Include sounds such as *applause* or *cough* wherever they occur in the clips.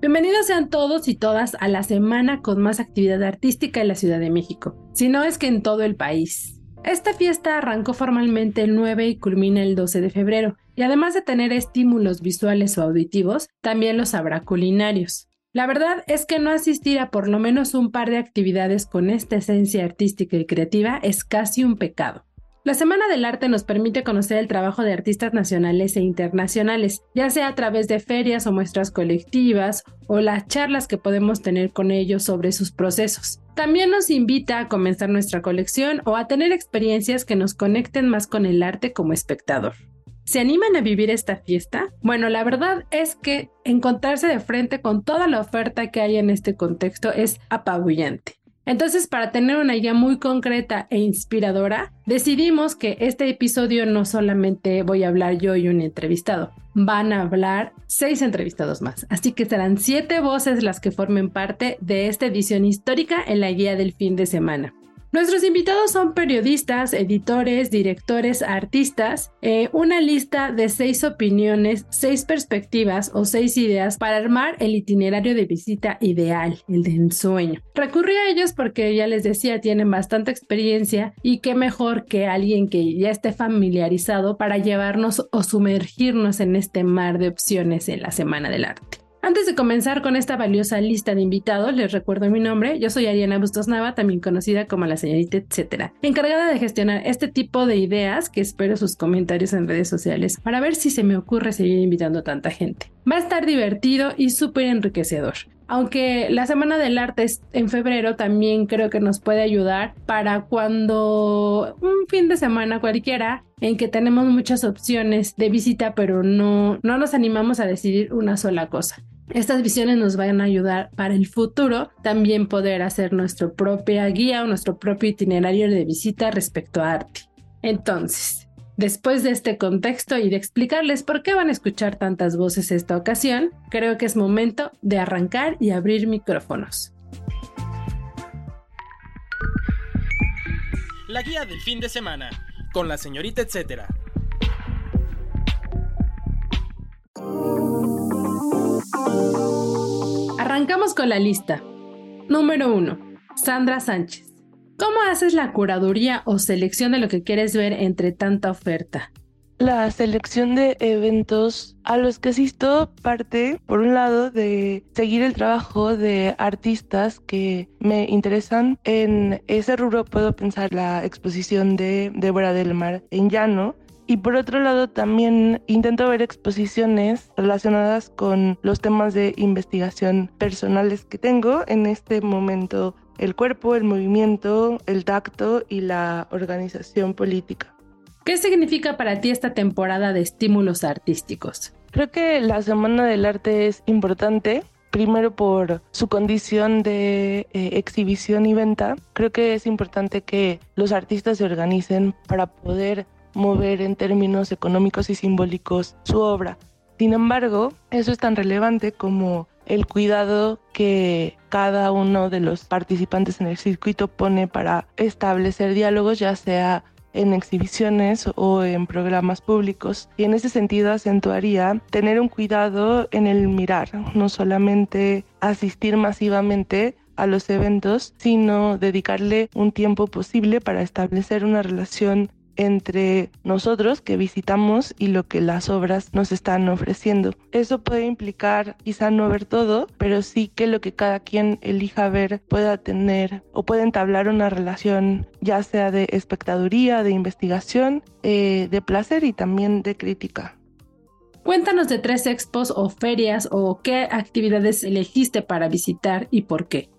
Bienvenidos sean todos y todas a la semana con más actividad artística en la Ciudad de México, si no es que en todo el país. Esta fiesta arrancó formalmente el 9 y culmina el 12 de febrero, y además de tener estímulos visuales o auditivos, también los habrá culinarios. La verdad es que no asistir a por lo menos un par de actividades con esta esencia artística y creativa es casi un pecado. La Semana del Arte nos permite conocer el trabajo de artistas nacionales e internacionales, ya sea a través de ferias o muestras colectivas o las charlas que podemos tener con ellos sobre sus procesos. También nos invita a comenzar nuestra colección o a tener experiencias que nos conecten más con el arte como espectador. ¿Se animan a vivir esta fiesta? Bueno, la verdad es que encontrarse de frente con toda la oferta que hay en este contexto es apabullante. Entonces, para tener una idea muy concreta e inspiradora, decidimos que este episodio no solamente voy a hablar yo y un entrevistado, van a hablar seis entrevistados más. Así que serán siete voces las que formen parte de esta edición histórica en la guía del fin de semana. Nuestros invitados son periodistas, editores, directores, artistas, eh, una lista de seis opiniones, seis perspectivas o seis ideas para armar el itinerario de visita ideal, el de ensueño. Recurrí a ellos porque ya les decía, tienen bastante experiencia y qué mejor que alguien que ya esté familiarizado para llevarnos o sumergirnos en este mar de opciones en la Semana del Arte. Antes de comenzar con esta valiosa lista de invitados, les recuerdo mi nombre. Yo soy Ariana Bustos Nava, también conocida como la señorita etcétera, encargada de gestionar este tipo de ideas que espero sus comentarios en redes sociales para ver si se me ocurre seguir invitando a tanta gente. Va a estar divertido y súper enriquecedor. Aunque la Semana del Arte es en febrero, también creo que nos puede ayudar para cuando un fin de semana cualquiera en que tenemos muchas opciones de visita, pero no, no nos animamos a decidir una sola cosa. Estas visiones nos van a ayudar para el futuro también poder hacer nuestra propia guía o nuestro propio itinerario de visita respecto a arte. Entonces, después de este contexto y de explicarles por qué van a escuchar tantas voces esta ocasión, creo que es momento de arrancar y abrir micrófonos. La guía del fin de semana con la señorita etcétera. Arrancamos con la lista. Número 1. Sandra Sánchez. ¿Cómo haces la curaduría o selección de lo que quieres ver entre tanta oferta? La selección de eventos a los que asisto parte, por un lado, de seguir el trabajo de artistas que me interesan. En ese rubro puedo pensar la exposición de Débora del Mar en Llano, y por otro lado, también intento ver exposiciones relacionadas con los temas de investigación personales que tengo en este momento, el cuerpo, el movimiento, el tacto y la organización política. ¿Qué significa para ti esta temporada de estímulos artísticos? Creo que la Semana del Arte es importante primero por su condición de eh, exhibición y venta. Creo que es importante que los artistas se organicen para poder mover en términos económicos y simbólicos su obra. Sin embargo, eso es tan relevante como el cuidado que cada uno de los participantes en el circuito pone para establecer diálogos, ya sea en exhibiciones o en programas públicos. Y en ese sentido acentuaría tener un cuidado en el mirar, no solamente asistir masivamente a los eventos, sino dedicarle un tiempo posible para establecer una relación entre nosotros que visitamos y lo que las obras nos están ofreciendo. Eso puede implicar quizá no ver todo, pero sí que lo que cada quien elija ver pueda tener o pueda entablar una relación ya sea de espectaduría, de investigación, eh, de placer y también de crítica. Cuéntanos de tres expos o ferias o qué actividades elegiste para visitar y por qué.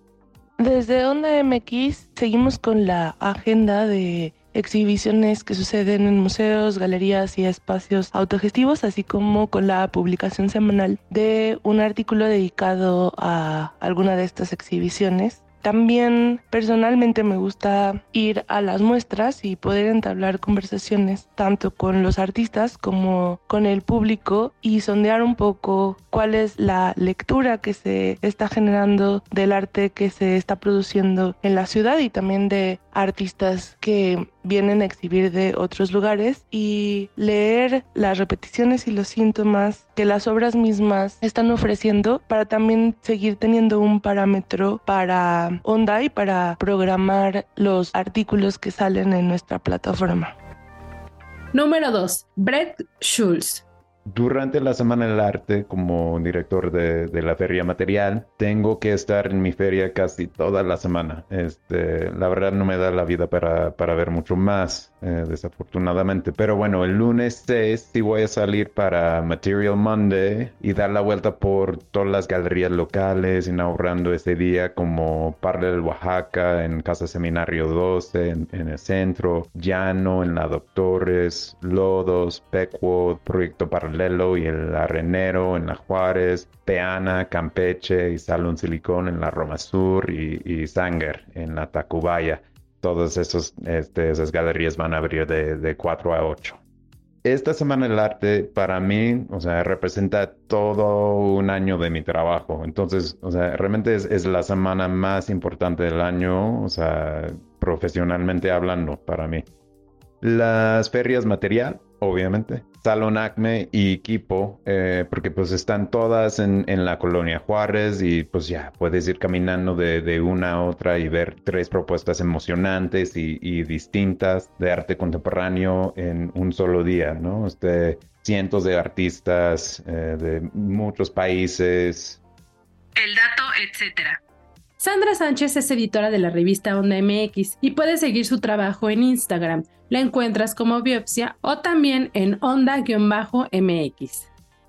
Desde Onda MX seguimos con la agenda de exhibiciones que suceden en museos, galerías y espacios autogestivos, así como con la publicación semanal de un artículo dedicado a alguna de estas exhibiciones. También personalmente me gusta ir a las muestras y poder entablar conversaciones tanto con los artistas como con el público y sondear un poco cuál es la lectura que se está generando del arte que se está produciendo en la ciudad y también de artistas que vienen a exhibir de otros lugares y leer las repeticiones y los síntomas que las obras mismas están ofreciendo para también seguir teniendo un parámetro para onda y para programar los artículos que salen en nuestra plataforma. Número 2. Brett Schulz. Durante la Semana del Arte, como director de, la Feria Material, tengo que estar en mi feria casi toda la semana. Este, la verdad no me da la vida para, para ver mucho más. Eh, desafortunadamente. Pero bueno, el lunes 6 sí voy a salir para Material Monday y dar la vuelta por todas las galerías locales, inaugurando ese día como del Oaxaca, en Casa Seminario 12, en, el centro, Llano, en la Doctores, Lodos, Peckwood, Proyecto Paralelo y el Arenero, en la Juárez, Peana, Campeche y Salón Silicón en la Roma Sur y, y Sanger en la Tacubaya todas esos, este, esas galerías van a abrir de, de 4 a 8. Esta Semana del Arte para mí, o sea, representa todo un año de mi trabajo. Entonces, o sea, realmente es, es la semana más importante del año, o sea, profesionalmente hablando para mí. Las ferias material, obviamente. Salón Acme y Equipo, eh, porque pues están todas en, la colonia Juárez y pues ya puedes ir caminando de, una a otra y ver tres propuestas emocionantes y, distintas de arte contemporáneo en un solo día, ¿no? Este, cientos de artistas eh, de muchos países. El dato, etcétera. Sandra Sánchez es editora de la revista Onda MX y puedes seguir su trabajo en Instagram. La encuentras como Biopsia o también en Onda-MX.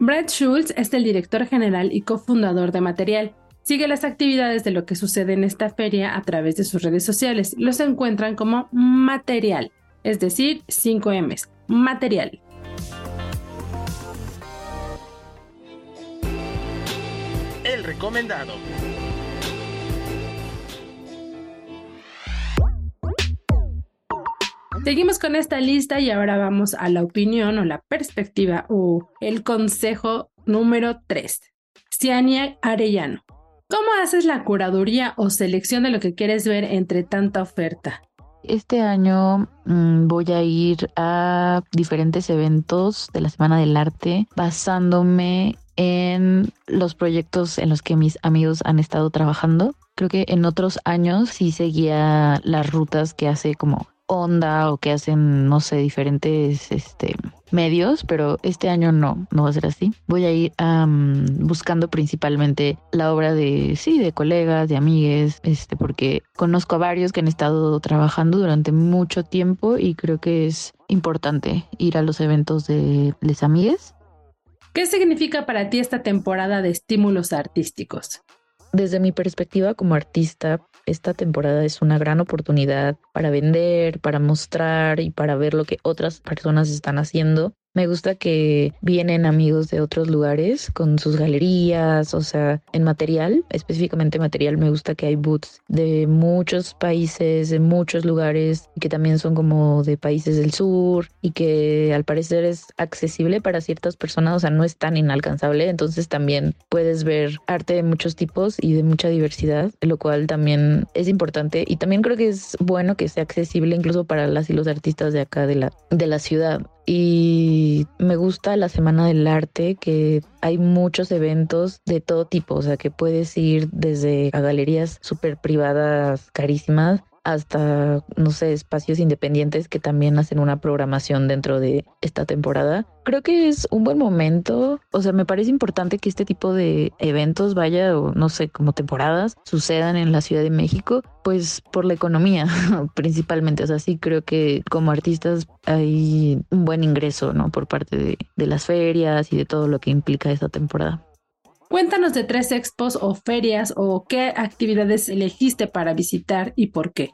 Brett Schultz es el director general y cofundador de Material. Sigue las actividades de lo que sucede en esta feria a través de sus redes sociales. Los encuentran como Material, es decir, 5 M's. Material. El recomendado. Seguimos con esta lista y ahora vamos a la opinión o la perspectiva o el consejo número 3. Ciania Arellano. ¿Cómo haces la curaduría o selección de lo que quieres ver entre tanta oferta? Este año mm, voy a ir a diferentes eventos de la Semana del Arte basándome en los proyectos en los que mis amigos han estado trabajando. Creo que en otros años sí seguía las rutas que hace como onda o que hacen, no sé, diferentes este, medios, pero este año no, no va a ser así. Voy a ir buscando principalmente la obra de, sí, de colegas, de amigues, este, porque conozco a varios que han estado trabajando durante mucho tiempo y creo que es importante ir a los eventos de les amigues. ¿Qué significa para ti esta temporada de estímulos artísticos? Desde mi perspectiva como artista, esta temporada es una gran oportunidad para vender, para mostrar y para ver lo que otras personas están haciendo me gusta que vienen amigos de otros lugares con sus galerías, o sea, en material, específicamente material, me gusta que hay booths de muchos países, de muchos lugares, que también son como de países del sur y que al parecer es accesible para ciertas personas, o sea, no es tan inalcanzable, entonces también puedes ver arte de muchos tipos y de mucha diversidad, lo cual también es importante. Y también creo que es bueno que sea accesible incluso para las y los artistas de acá de la, de la ciudad y me gusta la Semana del Arte, que hay muchos eventos de todo tipo, o sea, que puedes ir desde a galerías súper privadas, carísimas, hasta, no sé, espacios independientes que también hacen una programación dentro de esta temporada. Creo que es un buen momento, o sea, me parece importante que este tipo de eventos vaya, o no sé, como temporadas, sucedan en la Ciudad de México, pues por la economía *laughs* principalmente, o sea, sí creo que como artistas hay un buen ingreso, ¿no? Por parte de, de las ferias y de todo lo que implica esta temporada. Cuéntanos de tres expos o ferias o qué actividades elegiste para visitar y por qué.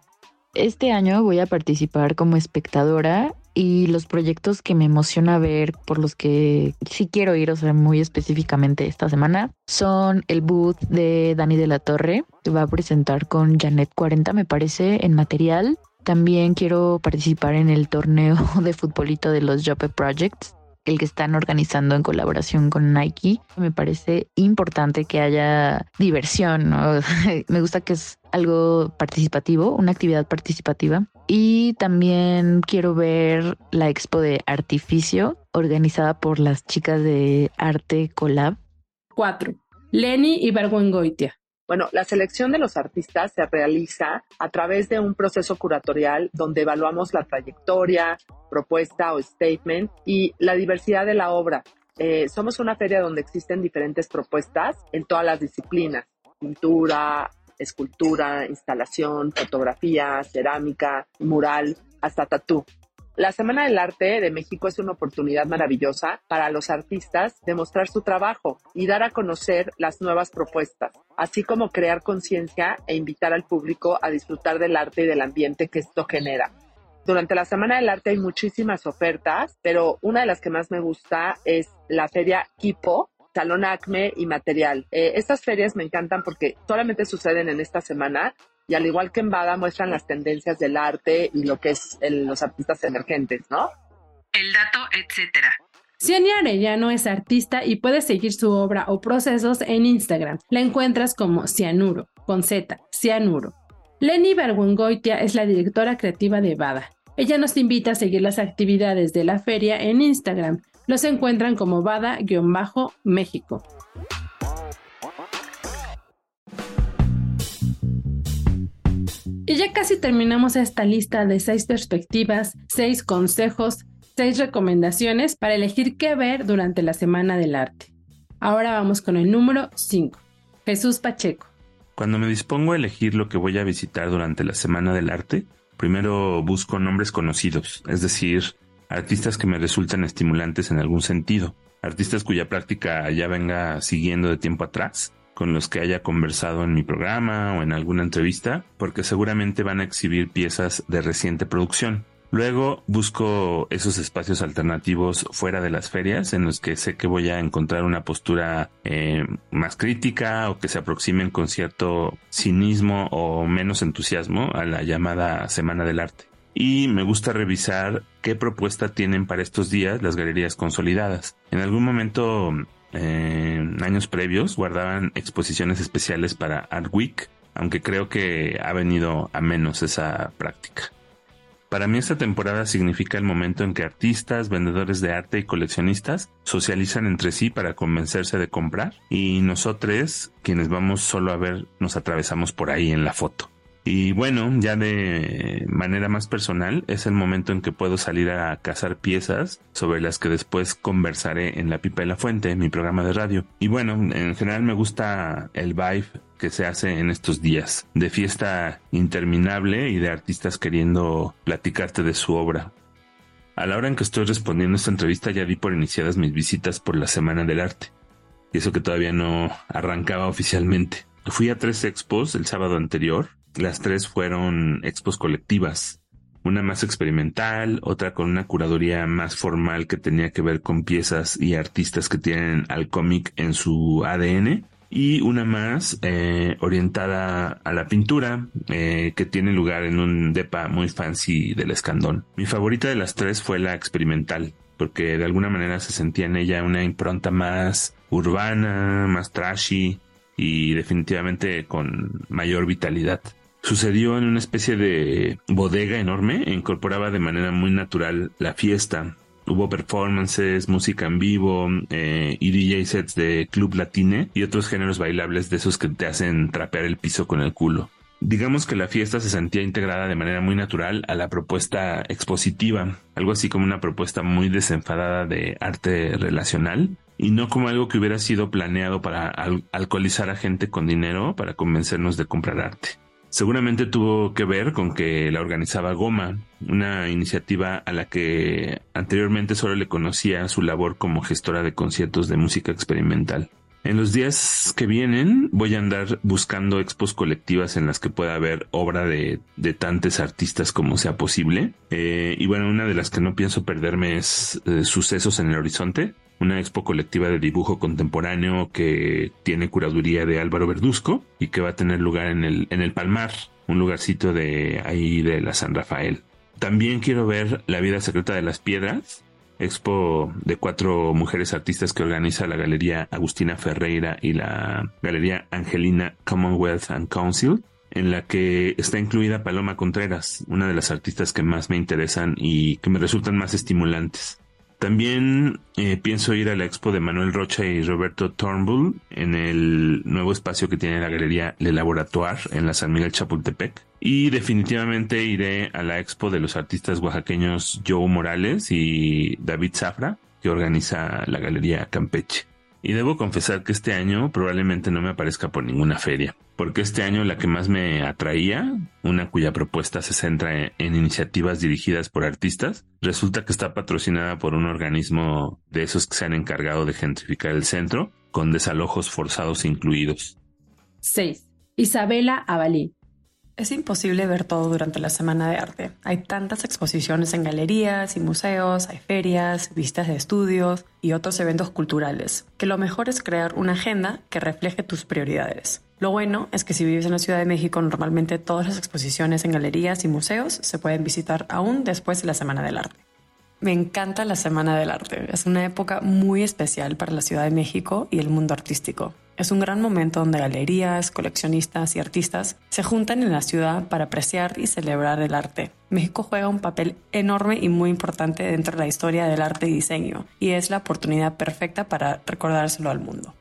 Este año voy a participar como espectadora y los proyectos que me emociona ver, por los que sí quiero ir, o sea, muy específicamente esta semana, son el booth de Dani de la Torre, que va a presentar con Janet 40, me parece, en material. También quiero participar en el torneo *laughs* de futbolito de los Jope Projects, el que están organizando en colaboración con Nike. Me parece importante que haya diversión. *laughs* Me gusta que es algo participativo, una actividad participativa. Y también quiero ver la expo de artificio organizada por las chicas de Arte Collab. 4. Lenny y Bergüengoitia. Bueno, la selección de los artistas se realiza a través de un proceso curatorial donde evaluamos la trayectoria, propuesta o statement y la diversidad de la obra. Eh, somos una feria donde existen diferentes propuestas en todas las disciplinas, pintura, escultura, instalación, fotografía, cerámica, mural, hasta tatú. La Semana del Arte de México es una oportunidad maravillosa para los artistas de mostrar su trabajo y dar a conocer las nuevas propuestas, así como crear conciencia e invitar al público a disfrutar del arte y del ambiente que esto genera. Durante la Semana del Arte hay muchísimas ofertas, pero una de las que más me gusta es la feria Kipo, Salón Acme y Material. Eh, estas ferias me encantan porque solamente suceden en esta semana y al igual que en Bada muestran las tendencias del arte y lo que es los artistas emergentes, ¿no? El dato, etcétera. Ciania Arellano es artista y puedes seguir su obra o procesos en Instagram. La encuentras como Cianuro, con Z, Cianuro. Lenny Bergungoitia es la directora creativa de Bada. Ella nos invita a seguir las actividades de la feria en Instagram. Los encuentran como Bada-México. Y ya casi terminamos esta lista de seis perspectivas, seis consejos, seis recomendaciones para elegir qué ver durante la Semana del Arte. Ahora vamos con el número 5. Jesús Pacheco. Cuando me dispongo a elegir lo que voy a visitar durante la Semana del Arte, primero busco nombres conocidos, es decir, artistas que me resultan estimulantes en algún sentido, artistas cuya práctica ya venga siguiendo de tiempo atrás con los que haya conversado en mi programa o en alguna entrevista, porque seguramente van a exhibir piezas de reciente producción. Luego busco esos espacios alternativos fuera de las ferias en los que sé que voy a encontrar una postura eh, más crítica o que se aproximen con cierto cinismo o menos entusiasmo a la llamada Semana del Arte. Y me gusta revisar qué propuesta tienen para estos días las galerías consolidadas. En algún momento en años previos guardaban exposiciones especiales para Art Week, aunque creo que ha venido a menos esa práctica. Para mí esta temporada significa el momento en que artistas, vendedores de arte y coleccionistas socializan entre sí para convencerse de comprar y nosotros, quienes vamos solo a ver, nos atravesamos por ahí en la foto. Y bueno, ya de manera más personal, es el momento en que puedo salir a cazar piezas sobre las que después conversaré en La Pipa de la Fuente, mi programa de radio. Y bueno, en general me gusta el vibe que se hace en estos días, de fiesta interminable y de artistas queriendo platicarte de su obra. A la hora en que estoy respondiendo esta entrevista ya di por iniciadas mis visitas por la Semana del Arte. Y eso que todavía no arrancaba oficialmente. Fui a tres expos el sábado anterior las tres fueron expos colectivas, una más experimental, otra con una curaduría más formal que tenía que ver con piezas y artistas que tienen al cómic en su ADN, y una más eh, orientada a la pintura eh, que tiene lugar en un depa muy fancy del escandón. Mi favorita de las tres fue la experimental, porque de alguna manera se sentía en ella una impronta más urbana, más trashy y definitivamente con mayor vitalidad sucedió en una especie de bodega enorme e incorporaba de manera muy natural la fiesta. Hubo performances, música en vivo eh, y DJ sets de club latine y otros géneros bailables de esos que te hacen trapear el piso con el culo. Digamos que la fiesta se sentía integrada de manera muy natural a la propuesta expositiva, algo así como una propuesta muy desenfadada de arte relacional, y no como algo que hubiera sido planeado para alcoholizar a gente con dinero para convencernos de comprar arte. Seguramente tuvo que ver con que la organizaba Goma, una iniciativa a la que anteriormente solo le conocía su labor como gestora de conciertos de música experimental. En los días que vienen voy a andar buscando expos colectivas en las que pueda haber obra de, de tantos artistas como sea posible. Eh, y bueno, una de las que no pienso perderme es eh, Sucesos en el Horizonte, una expo colectiva de dibujo contemporáneo que tiene curaduría de Álvaro Verduzco y que va a tener lugar en el, en el Palmar, un lugarcito de ahí de la San Rafael. También quiero ver La vida secreta de las piedras, expo de cuatro mujeres artistas que organiza la Galería Agustina Ferreira y la Galería Angelina Commonwealth and Council, en la que está incluida Paloma Contreras, una de las artistas que más me interesan y que me resultan más estimulantes. También eh, pienso ir a la expo de Manuel Rocha y Roberto Turnbull en el nuevo espacio que tiene la galería Le Laboratoire en la San Miguel Chapultepec. Y definitivamente iré a la expo de los artistas oaxaqueños Joe Morales y David Zafra que organiza la galería Campeche. Y debo confesar que este año probablemente no me aparezca por ninguna feria, porque este año la que más me atraía, una cuya propuesta se centra en, iniciativas dirigidas por artistas, resulta que está patrocinada por un organismo de esos que se han encargado de gentrificar el centro, con desalojos forzados incluidos. 6. Isabela Avalí. Es imposible ver todo durante la Semana de Arte. Hay tantas exposiciones en galerías y museos, hay ferias, vistas de estudios y otros eventos culturales, que lo mejor es crear una agenda que refleje tus prioridades. Lo bueno es que si vives en la Ciudad de México, normalmente todas las exposiciones en galerías y museos se pueden visitar aún después de la Semana del Arte. Me encanta la Semana del Arte. Es una época muy especial para la Ciudad de México y el mundo artístico. Es un gran momento donde galerías, coleccionistas y artistas se juntan en la ciudad para apreciar y celebrar el arte. México juega un papel enorme y muy importante dentro de la historia del arte y diseño, y es la oportunidad perfecta para recordárselo al mundo.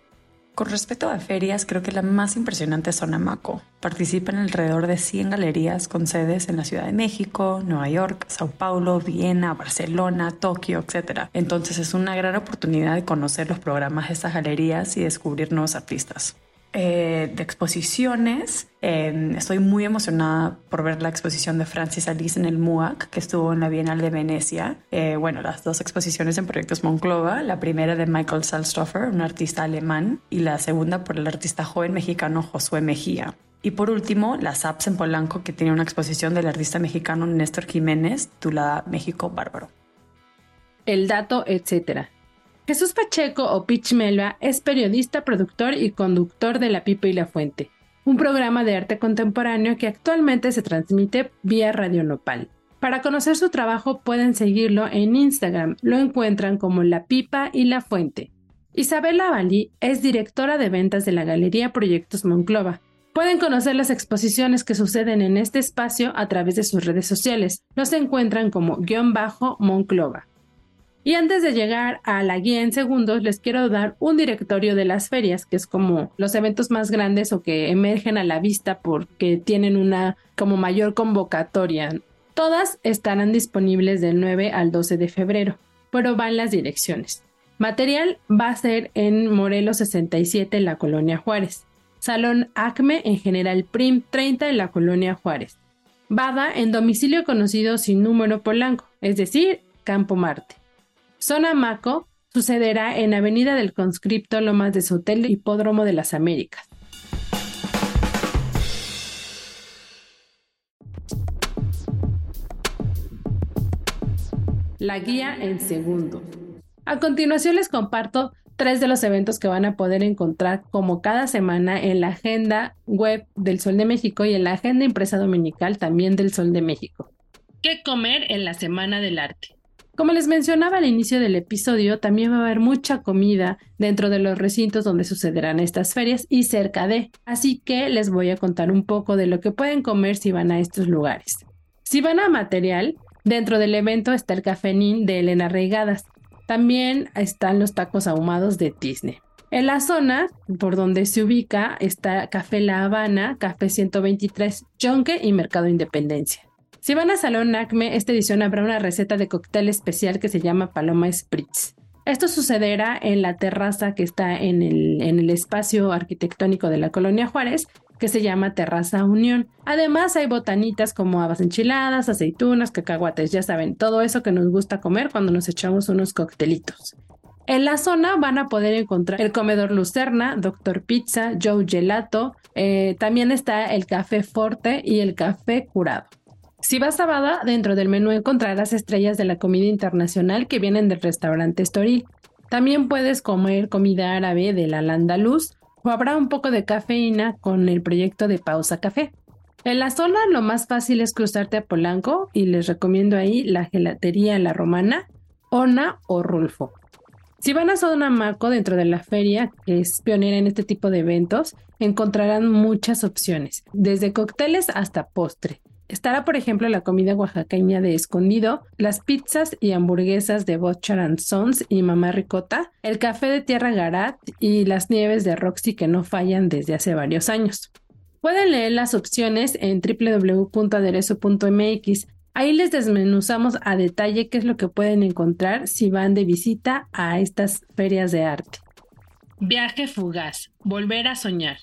Con respecto a ferias, creo que la más impresionante es Sonamaco. Participa en alrededor de 100 galerías con sedes en la Ciudad de México, Nueva York, Sao Paulo, Viena, Barcelona, Tokio, etc. Entonces es una gran oportunidad de conocer los programas de estas galerías y descubrir nuevos artistas. Eh, de exposiciones. estoy muy emocionada por ver la exposición de Francis Alice en el MUAC, que estuvo en la Bienal de Venecia. Eh, bueno, las dos exposiciones en Proyectos Monclova, la primera de Michael Salzstoffer, un artista alemán, y la segunda por el artista joven mexicano Josué Mejía. Y por último, las apps en Polanco, que tiene una exposición del artista mexicano Néstor Jiménez, titulada México Bárbaro. El dato, etcétera. Jesús Pacheco o Pitch Melba es periodista, productor y conductor de La Pipa y la Fuente, un programa de arte contemporáneo que actualmente se transmite vía Radio Nopal. Para conocer su trabajo pueden seguirlo en Instagram, lo encuentran como La Pipa y la Fuente. Isabela Valí es directora de ventas de la Galería Proyectos Monclova. Pueden conocer las exposiciones que suceden en este espacio a través de sus redes sociales. Los encuentran como guion bajo Monclova. Y antes de llegar a la guía en segundos, les quiero dar un directorio de las ferias, que es como los eventos más grandes o que emergen a la vista porque tienen una como mayor convocatoria. Todas estarán disponibles del 9 al 12 de febrero, pero van las direcciones. Material va a ser en Morelos 67 en la Colonia Juárez. Salón Acme en General Prim 30 en la Colonia Juárez. Bada en domicilio conocido sin número Polanco, es decir, Campo Marte. Zona Maco sucederá en Avenida del Conscripto Lomas de Sotel Hipódromo de las Américas. La guía en segundo. A continuación les comparto tres de los eventos que van a poder encontrar como cada semana en la agenda web del Sol de México y en la agenda impresa dominical también del Sol de México. ¿Qué comer en la Semana del Arte? Como les mencionaba al inicio del episodio, también va a haber mucha comida dentro de los recintos donde sucederán estas ferias y cerca de. Así que les voy a contar un poco de lo que pueden comer si van a estos lugares. Si van a material, dentro del evento está el cafenín de Elena Reigadas. También están los tacos ahumados de Disney. En la zona por donde se ubica está Café La Habana, Café 123, Yonke y Mercado Independencia. Si van a Salón Acme, esta edición habrá una receta de cóctel especial que se llama Paloma Spritz. Esto sucederá en la terraza que está en el, en el espacio arquitectónico de la colonia Juárez, que se llama Terraza Unión. Además hay botanitas como habas enchiladas, aceitunas, cacahuates, ya saben, todo eso que nos gusta comer cuando nos echamos unos coctelitos. En la zona van a poder encontrar el comedor Lucerna, Doctor Pizza, Joe Gelato, eh, también está el café Forte y el café Curado. Si vas a dentro del menú encontrarás estrellas de la comida internacional que vienen del restaurante Estoril. También puedes comer comida árabe de la Landaluz o habrá un poco de cafeína con el proyecto de Pausa Café. En la zona lo más fácil es cruzarte a Polanco y les recomiendo ahí la gelatería La Romana, Ona o Rulfo. Si van a Zona dentro de la feria, que es pionera en este tipo de eventos, encontrarán muchas opciones, desde cócteles hasta postre. Estará, por ejemplo, la comida oaxaqueña de escondido, las pizzas y hamburguesas de Butcher Sons y Mamá Ricota, el café de Tierra Garat y las nieves de Roxy que no fallan desde hace varios años. Pueden leer las opciones en www.aderezo.mx. Ahí les desmenuzamos a detalle qué es lo que pueden encontrar si van de visita a estas ferias de arte. Viaje fugaz. Volver a soñar.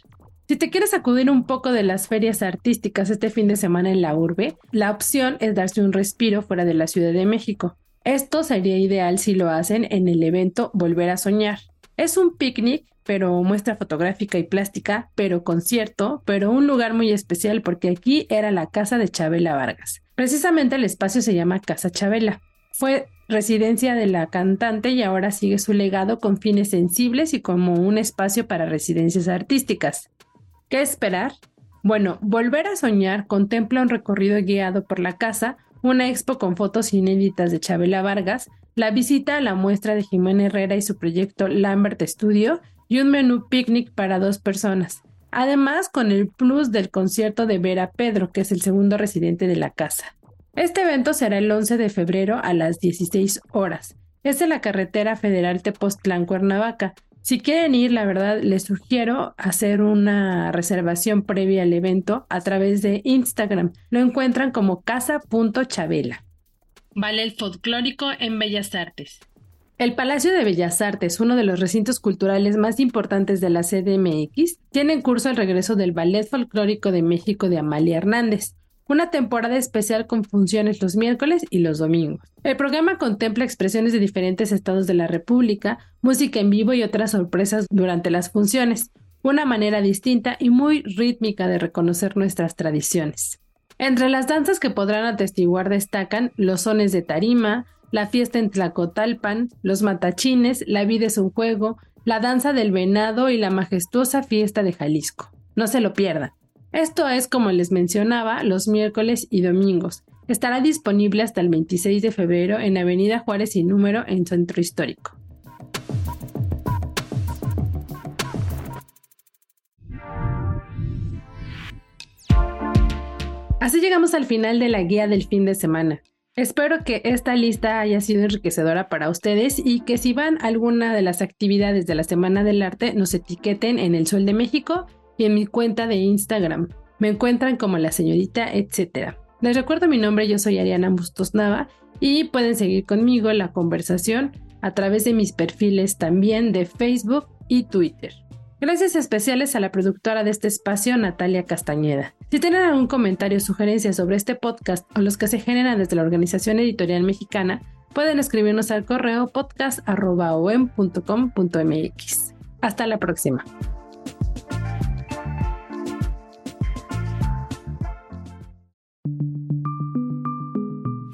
Si te quieres acudir un poco de las ferias artísticas este fin de semana en la urbe, la opción es darse un respiro fuera de la Ciudad de México. Esto sería ideal si lo hacen en el evento Volver a Soñar. Es un picnic, pero muestra fotográfica y plástica, pero concierto, pero un lugar muy especial porque aquí era la casa de Chabela Vargas. Precisamente el espacio se llama Casa Chabela. Fue residencia de la cantante y ahora sigue su legado con fines sensibles y como un espacio para residencias artísticas. ¿Qué esperar? Bueno, Volver a Soñar contempla un recorrido guiado por la casa, una expo con fotos inéditas de Chabela Vargas, la visita a la muestra de Jimena Herrera y su proyecto Lambert Studio y un menú picnic para dos personas. Además, con el plus del concierto de Vera Pedro, que es el segundo residente de la casa. Este evento será el 11 de febrero a las 16 horas. Es en la carretera federal Tepoztlán-Cuernavaca. Si quieren ir, la verdad, les sugiero hacer una reservación previa al evento a través de Instagram. Lo encuentran como casa.chabela. Vale el folclórico en Bellas Artes. El Palacio de Bellas Artes, uno de los recintos culturales más importantes de la CDMX, tiene en curso el regreso del Ballet Folclórico de México de Amalia Hernández, una temporada especial con funciones los miércoles y los domingos. El programa contempla expresiones de diferentes estados de la República, música en vivo y otras sorpresas durante las funciones, una manera distinta y muy rítmica de reconocer nuestras tradiciones. Entre las danzas que podrán atestiguar destacan los sones de tarima, la fiesta en Tlacotalpan, los matachines, la vida es un juego, la danza del venado y la majestuosa fiesta de Jalisco. No se lo pierdan. Esto es, como les mencionaba, los miércoles y domingos. Estará disponible hasta el 26 de febrero en Avenida Juárez y número en Centro Histórico. Así llegamos al final de la guía del fin de semana. Espero que esta lista haya sido enriquecedora para ustedes y que si van a alguna de las actividades de la Semana del Arte nos etiqueten en el Sol de México y en mi cuenta de Instagram. Me encuentran como la señorita, etcétera. Les recuerdo mi nombre, yo soy Ariana Bustos Nava y pueden seguir conmigo la conversación a través de mis perfiles también de Facebook y Twitter. Gracias especiales a la productora de este espacio, Natalia Castañeda. Si tienen algún comentario o sugerencia sobre este podcast o los que se generan desde la Organización Editorial Mexicana, pueden escribirnos al correo podcast.om.com.mx. Hasta la próxima.